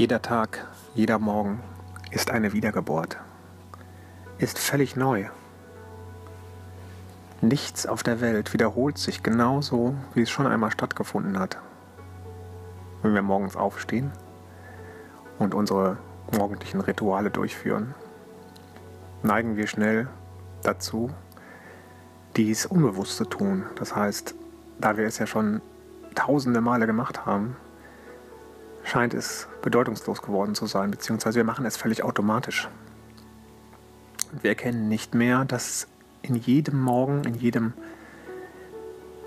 Jeder Tag, jeder Morgen ist eine Wiedergeburt, ist völlig neu. Nichts auf der Welt wiederholt sich genauso, wie es schon einmal stattgefunden hat. Wenn wir morgens aufstehen und unsere morgendlichen Rituale durchführen, neigen wir schnell dazu, dies unbewusst zu tun. Das heißt, da wir es ja schon tausende Male gemacht haben, scheint es bedeutungslos geworden zu sein, beziehungsweise wir machen es völlig automatisch. Wir erkennen nicht mehr, dass in jedem Morgen, in jedem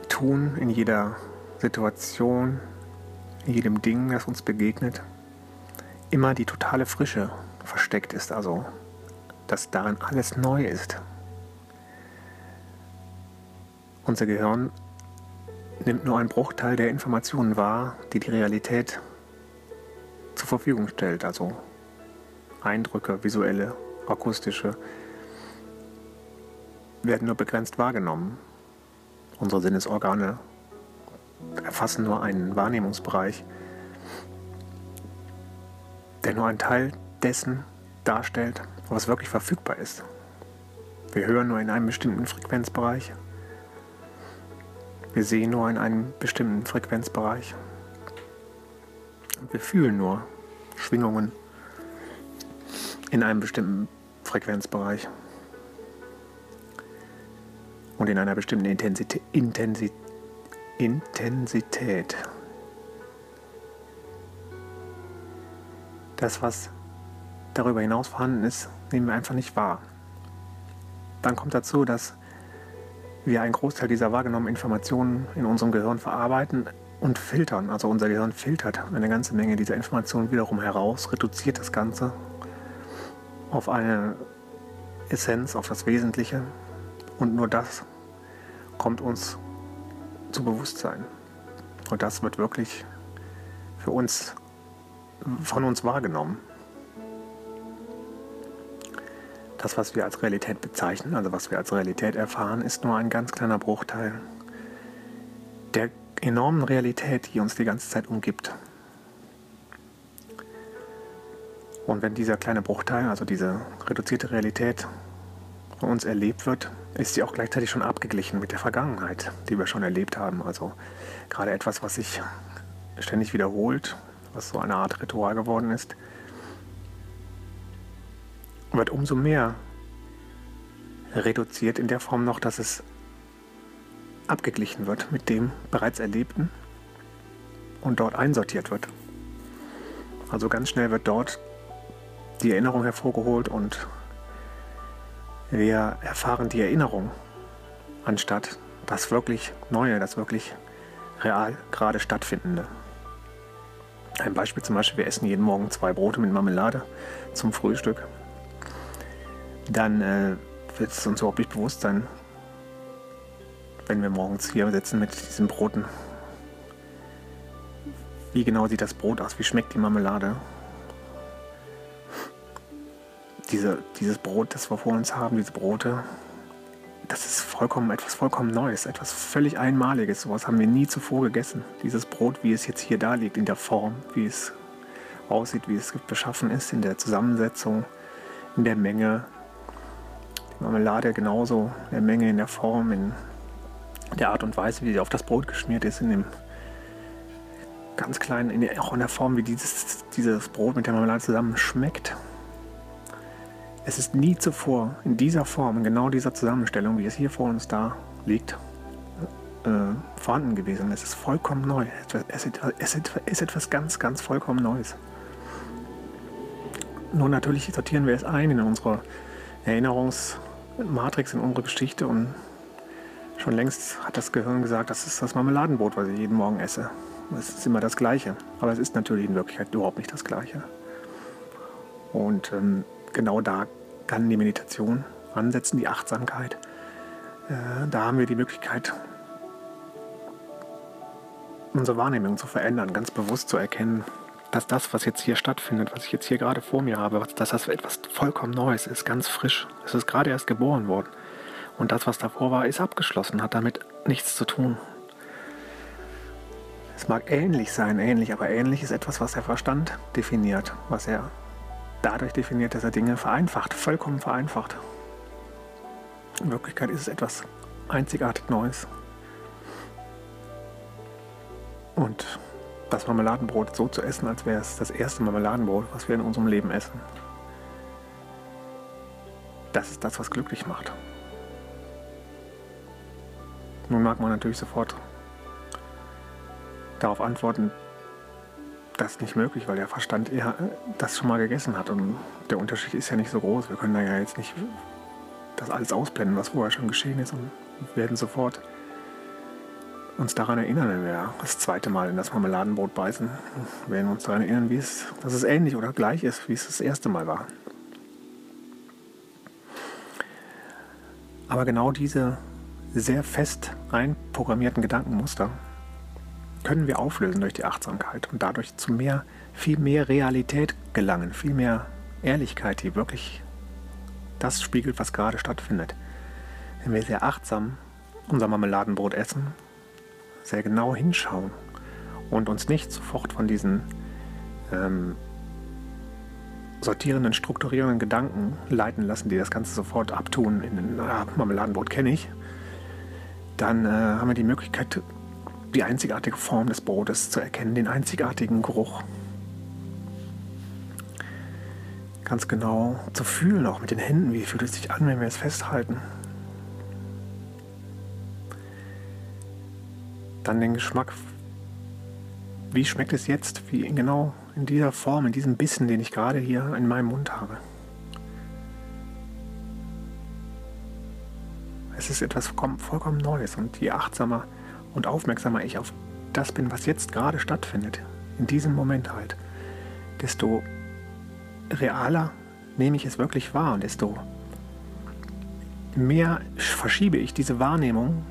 Tun, in jeder Situation, in jedem Ding, das uns begegnet, immer die totale Frische versteckt ist, also dass darin alles neu ist. Unser Gehirn nimmt nur einen Bruchteil der Informationen wahr, die die Realität Verfügung stellt, also Eindrücke, visuelle, akustische, werden nur begrenzt wahrgenommen. Unsere Sinnesorgane erfassen nur einen Wahrnehmungsbereich, der nur einen Teil dessen darstellt, was wirklich verfügbar ist. Wir hören nur in einem bestimmten Frequenzbereich. Wir sehen nur in einem bestimmten Frequenzbereich. Und wir fühlen nur Schwingungen in einem bestimmten Frequenzbereich und in einer bestimmten Intensität. Intensität, Intensität. Das, was darüber hinaus vorhanden ist, nehmen wir einfach nicht wahr. Dann kommt dazu, dass wir einen Großteil dieser wahrgenommenen Informationen in unserem Gehirn verarbeiten und filtern. Also unser Gehirn filtert eine ganze Menge dieser Informationen wiederum heraus, reduziert das Ganze auf eine Essenz, auf das Wesentliche und nur das kommt uns zu Bewusstsein. Und das wird wirklich für uns von uns wahrgenommen. Das, was wir als Realität bezeichnen, also was wir als Realität erfahren, ist nur ein ganz kleiner Bruchteil enormen Realität, die uns die ganze Zeit umgibt. Und wenn dieser kleine Bruchteil, also diese reduzierte Realität von uns erlebt wird, ist sie auch gleichzeitig schon abgeglichen mit der Vergangenheit, die wir schon erlebt haben. Also gerade etwas, was sich ständig wiederholt, was so eine Art Ritual geworden ist, wird umso mehr reduziert in der Form noch, dass es abgeglichen wird mit dem bereits Erlebten und dort einsortiert wird. Also ganz schnell wird dort die Erinnerung hervorgeholt und wir erfahren die Erinnerung anstatt das wirklich Neue, das wirklich real gerade stattfindende. Ein Beispiel zum Beispiel, wir essen jeden Morgen zwei Brote mit Marmelade zum Frühstück. Dann äh, wird es uns überhaupt nicht bewusst sein, wenn wir morgens hier sitzen mit diesen Broten. Wie genau sieht das Brot aus? Wie schmeckt die Marmelade? Diese, dieses Brot, das wir vor uns haben, diese Brote, das ist vollkommen etwas vollkommen Neues, etwas völlig Einmaliges. Sowas haben wir nie zuvor gegessen. Dieses Brot, wie es jetzt hier da liegt, in der Form, wie es aussieht, wie es beschaffen ist, in der Zusammensetzung, in der Menge. Die Marmelade genauso, in der Menge, in der Form, in der Art und Weise, wie sie auf das Brot geschmiert ist, in dem ganz kleinen, in der, auch in der Form, wie dieses, dieses Brot mit der Marmelade zusammen schmeckt. Es ist nie zuvor in dieser Form, in genau dieser Zusammenstellung, wie es hier vor uns da liegt, äh, vorhanden gewesen. Es ist vollkommen neu. Es ist, es ist etwas ganz, ganz vollkommen Neues. Nur natürlich sortieren wir es ein in unsere Erinnerungsmatrix, in unsere Geschichte und Schon längst hat das Gehirn gesagt, das ist das Marmeladenbrot, was ich jeden Morgen esse. Es ist immer das Gleiche. Aber es ist natürlich in Wirklichkeit überhaupt nicht das Gleiche. Und ähm, genau da kann die Meditation ansetzen, die Achtsamkeit. Äh, da haben wir die Möglichkeit, unsere Wahrnehmung zu verändern, ganz bewusst zu erkennen, dass das, was jetzt hier stattfindet, was ich jetzt hier gerade vor mir habe, dass das etwas vollkommen Neues ist, ganz frisch. Es ist gerade erst geboren worden. Und das, was davor war, ist abgeschlossen, hat damit nichts zu tun. Es mag ähnlich sein, ähnlich, aber ähnlich ist etwas, was der Verstand definiert, was er dadurch definiert, dass er Dinge vereinfacht, vollkommen vereinfacht. In Wirklichkeit ist es etwas einzigartig Neues. Und das Marmeladenbrot so zu essen, als wäre es das erste Marmeladenbrot, was wir in unserem Leben essen, das ist das, was glücklich macht. Nun mag man natürlich sofort darauf antworten, das ist nicht möglich, weil der Verstand eher das schon mal gegessen hat. Und der Unterschied ist ja nicht so groß. Wir können da ja jetzt nicht das alles ausblenden, was vorher schon geschehen ist und werden sofort uns daran erinnern, wenn wir das zweite Mal in das Marmeladenbrot beißen, werden uns daran erinnern, wie es, dass es ähnlich oder gleich ist, wie es das erste Mal war. Aber genau diese sehr fest einprogrammierten Gedankenmuster können wir auflösen durch die Achtsamkeit und dadurch zu mehr, viel mehr Realität gelangen, viel mehr Ehrlichkeit, die wirklich das spiegelt, was gerade stattfindet. Wenn wir sehr achtsam unser Marmeladenbrot essen, sehr genau hinschauen und uns nicht sofort von diesen ähm, sortierenden, strukturierenden Gedanken leiten lassen, die das Ganze sofort abtun in ein ah, Marmeladenbrot kenne ich, dann äh, haben wir die Möglichkeit, die einzigartige Form des Brotes zu erkennen, den einzigartigen Geruch. Ganz genau zu fühlen, auch mit den Händen, wie fühlt es sich an, wenn wir es festhalten. Dann den Geschmack. Wie schmeckt es jetzt? Wie genau in dieser Form, in diesem Bissen, den ich gerade hier in meinem Mund habe. Es ist etwas vollkommen Neues und je achtsamer und aufmerksamer ich auf das bin, was jetzt gerade stattfindet, in diesem Moment halt, desto realer nehme ich es wirklich wahr und desto mehr verschiebe ich diese Wahrnehmung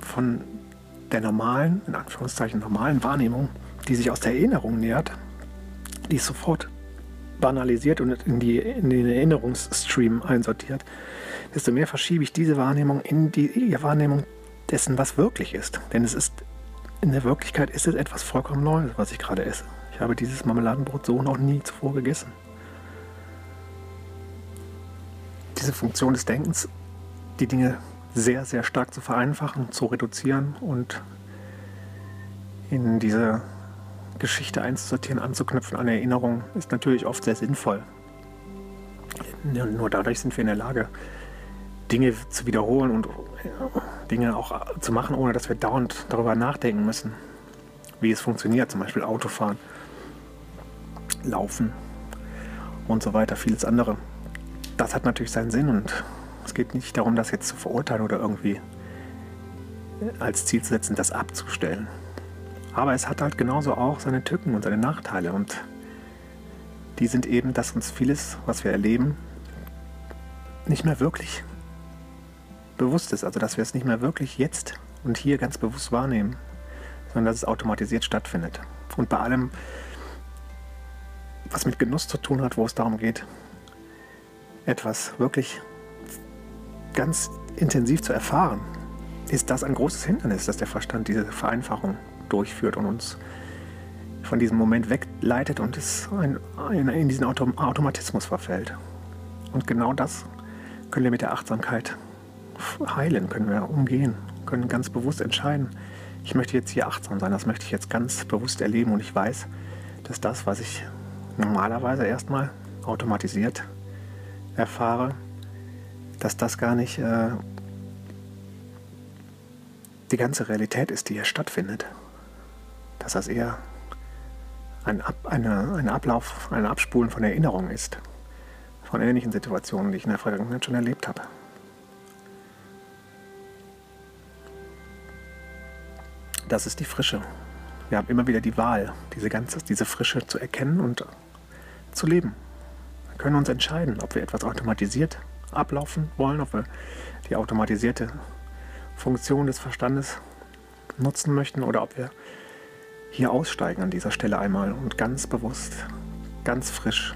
von der normalen, in Anführungszeichen normalen Wahrnehmung, die sich aus der Erinnerung nähert, die ist sofort banalisiert und in, die, in den Erinnerungsstream einsortiert, desto mehr verschiebe ich diese Wahrnehmung in die Wahrnehmung dessen, was wirklich ist. Denn es ist, in der Wirklichkeit ist es etwas vollkommen Neues, was ich gerade esse. Ich habe dieses Marmeladenbrot so noch nie zuvor gegessen. Diese Funktion des Denkens, die Dinge sehr, sehr stark zu vereinfachen, zu reduzieren und in diese Geschichte einzusortieren, anzuknüpfen an Erinnerungen, ist natürlich oft sehr sinnvoll. Nur dadurch sind wir in der Lage, Dinge zu wiederholen und Dinge auch zu machen, ohne dass wir dauernd darüber nachdenken müssen, wie es funktioniert. Zum Beispiel Autofahren, Laufen und so weiter, vieles andere. Das hat natürlich seinen Sinn und es geht nicht darum, das jetzt zu verurteilen oder irgendwie als Ziel zu setzen, das abzustellen. Aber es hat halt genauso auch seine Tücken und seine Nachteile. Und die sind eben, dass uns vieles, was wir erleben, nicht mehr wirklich bewusst ist. Also dass wir es nicht mehr wirklich jetzt und hier ganz bewusst wahrnehmen, sondern dass es automatisiert stattfindet. Und bei allem, was mit Genuss zu tun hat, wo es darum geht, etwas wirklich ganz intensiv zu erfahren, ist das ein großes Hindernis, dass der Verstand diese Vereinfachung durchführt und uns von diesem Moment wegleitet und es in diesen Autom Automatismus verfällt. Und genau das können wir mit der Achtsamkeit heilen, können wir umgehen, können ganz bewusst entscheiden, ich möchte jetzt hier achtsam sein, das möchte ich jetzt ganz bewusst erleben und ich weiß, dass das, was ich normalerweise erstmal automatisiert erfahre, dass das gar nicht äh, die ganze Realität ist, die hier stattfindet dass das eher ein, Ab, eine, ein Ablauf, ein Abspulen von Erinnerungen ist. Von ähnlichen Situationen, die ich in der Vergangenheit schon erlebt habe. Das ist die Frische. Wir haben immer wieder die Wahl, diese ganze, diese Frische zu erkennen und zu leben. Wir können uns entscheiden, ob wir etwas automatisiert ablaufen wollen, ob wir die automatisierte Funktion des Verstandes nutzen möchten oder ob wir hier aussteigen an dieser Stelle einmal und ganz bewusst, ganz frisch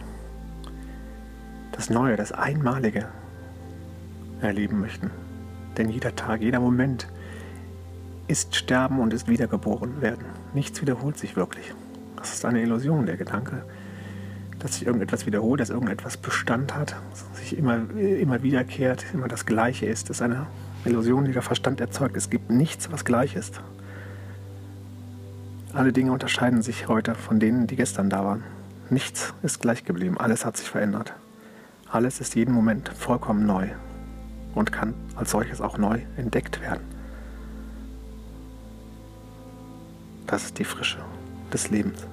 das Neue, das Einmalige erleben möchten. Denn jeder Tag, jeder Moment ist Sterben und ist wiedergeboren werden. Nichts wiederholt sich wirklich. Das ist eine Illusion, der Gedanke, dass sich irgendetwas wiederholt, dass irgendetwas Bestand hat, sich immer, immer wiederkehrt, immer das Gleiche ist. Das ist eine Illusion, die der Verstand erzeugt. Es gibt nichts, was gleich ist. Alle Dinge unterscheiden sich heute von denen, die gestern da waren. Nichts ist gleich geblieben, alles hat sich verändert. Alles ist jeden Moment vollkommen neu und kann als solches auch neu entdeckt werden. Das ist die Frische des Lebens.